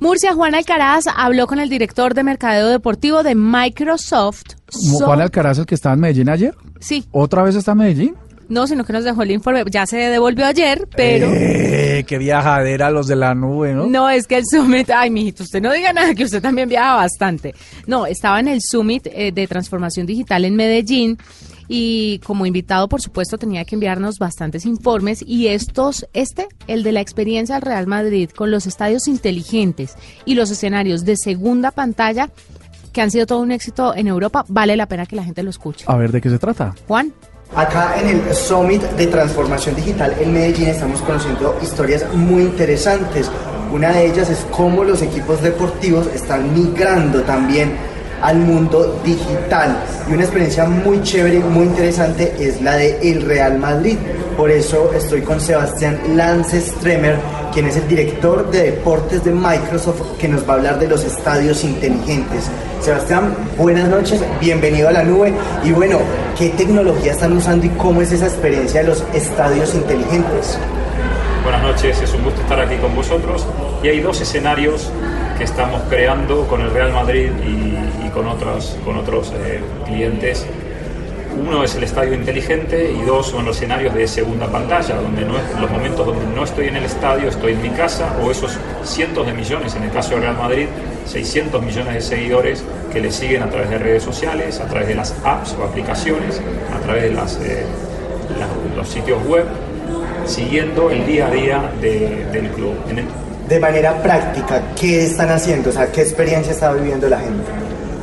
Murcia, Juan Alcaraz habló con el director de mercadeo deportivo de Microsoft. so- Juan Alcaraz, el que estaba en Medellín ayer. Sí, ¿Otra vez está en Medellín? No, sino que nos dejó el informe. Ya se devolvió ayer, pero... Eh, qué viajadera los de la nube, ¿no? No, es que el Summit, ay, mijito, usted no diga nada, que usted también viaja bastante. No, estaba en el Summit eh, de Transformación Digital en Medellín y como invitado, por supuesto, tenía que enviarnos bastantes informes y estos, este, el de la experiencia del Real Madrid con los estadios inteligentes y los escenarios de segunda pantalla que han sido todo un éxito en Europa, vale la pena que la gente lo escuche. A ver, ¿de qué se trata? Juan. Acá en el Summit de Transformación Digital en Medellín estamos conociendo historias muy interesantes. Una de ellas es cómo los equipos deportivos están migrando también al mundo digital. Y una experiencia muy chévere, muy interesante es la de el Real Madrid. Por eso estoy con Sebastián Lance Stremer, quien es el director de deportes de Microsoft, que nos va a hablar de los estadios inteligentes. Sebastián, buenas noches, bienvenido a la nube. Y bueno, ¿qué tecnología están usando y cómo es esa experiencia de los estadios inteligentes? Buenas noches, es un gusto estar aquí con vosotros. Y hay dos escenarios que estamos creando con el Real Madrid y, y con otros, con otros eh, clientes. Uno es el estadio inteligente y dos son los escenarios de segunda pantalla, donde no los momentos donde no estoy en el estadio, estoy en mi casa, o esos cientos de millones, en el caso de Real Madrid, 600 millones de seguidores que le siguen a través de redes sociales, a través de las apps o aplicaciones, a través de las, eh, los sitios web, siguiendo el día a día de- del club. En el- De manera práctica, ¿qué están haciendo? O sea, ¿qué experiencia está viviendo la gente?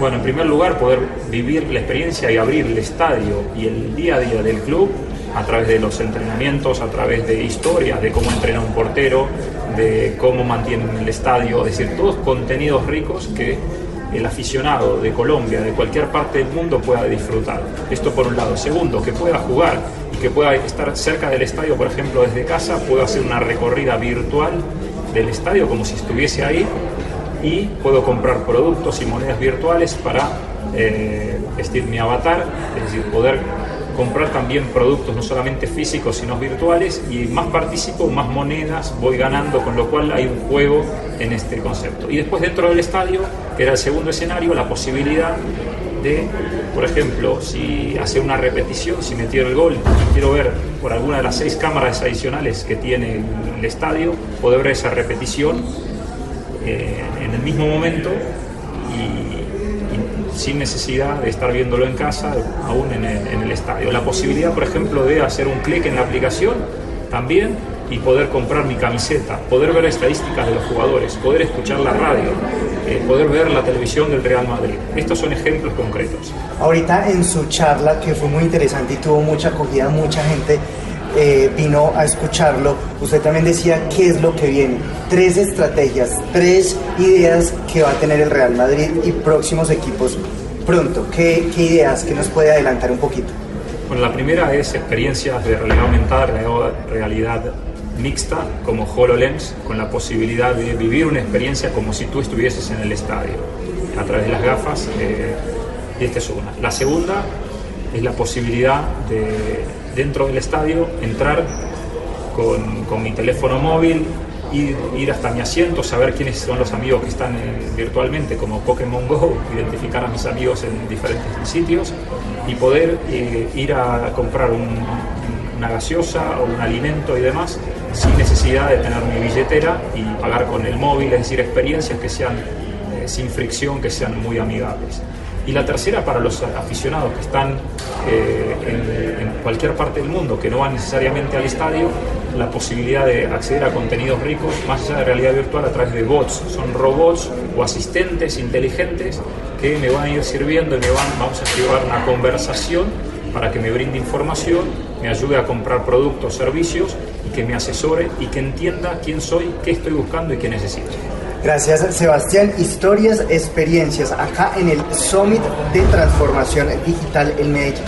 Bueno, en primer lugar, poder vivir la experiencia y abrir el estadio y el día a día del club a través de los entrenamientos, a través de historias de cómo entrena un portero, de cómo mantienen el estadio, es decir, todos contenidos ricos que el aficionado de Colombia, de cualquier parte del mundo pueda disfrutar. Esto por un lado. Segundo, que pueda jugar y que pueda estar cerca del estadio, por ejemplo, desde casa, puedo hacer una recorrida virtual del estadio como si estuviese ahí y puedo comprar productos y monedas virtuales para eh, vestir mi avatar, es decir, poder comprar también productos no solamente físicos sino virtuales y más participo, más monedas voy ganando, con lo cual hay un juego en este concepto. Y después dentro del estadio, que era el segundo escenario, la posibilidad de, por ejemplo, si hace una repetición, si me el gol y quiero ver por alguna de las seis cámaras adicionales que tiene el estadio, poder ver esa repetición eh, en el mismo momento sin necesidad de estar viéndolo en casa, aún en el, estadio. La posibilidad, por ejemplo, de hacer un clic en la aplicación también y poder comprar mi camiseta, poder ver estadísticas de los jugadores, poder escuchar la radio, eh, poder ver la televisión del Real Madrid. Estos son ejemplos concretos. Ahorita en su charla, que fue muy interesante y tuvo mucha acogida, mucha gente eh, vino a escucharlo, usted también decía qué es lo que viene. Tres estrategias, tres ideas que va a tener el Real Madrid y próximos equipos pronto. ¿Qué, qué ideas que nos puede adelantar un poquito? Bueno, la primera es experiencias de realidad aumentada, realidad- mixta, como HoloLens, con la posibilidad de vivir una experiencia como si tú estuvieses en el estadio, a través de las gafas. eh, y esta es una. La segunda es la posibilidad de, dentro del estadio, entrar con, con mi teléfono móvil, ir, ir hasta mi asiento, saber quiénes son los amigos que están eh, virtualmente, como Pokémon Go, identificar a mis amigos en diferentes sitios y poder eh, ir a comprar un- una gaseosa o un alimento y demás sin necesidad de tener mi billetera y pagar con el móvil, es decir, experiencias que sean eh, sin fricción, que sean muy amigables. Y la tercera para los aficionados que están eh, en, en cualquier parte del mundo, que no van necesariamente al estadio, la posibilidad de acceder a contenidos ricos más allá de realidad virtual a través de bots. Son robots o asistentes inteligentes que me van a ir sirviendo y me van, vamos a activar una conversación para que me brinde información, me ayude a comprar productos, servicios y que me asesore y que entienda quién soy, qué estoy buscando y qué necesito. Gracias Sebastián. Historias, experiencias acá en el Summit de Transformación Digital en Medellín.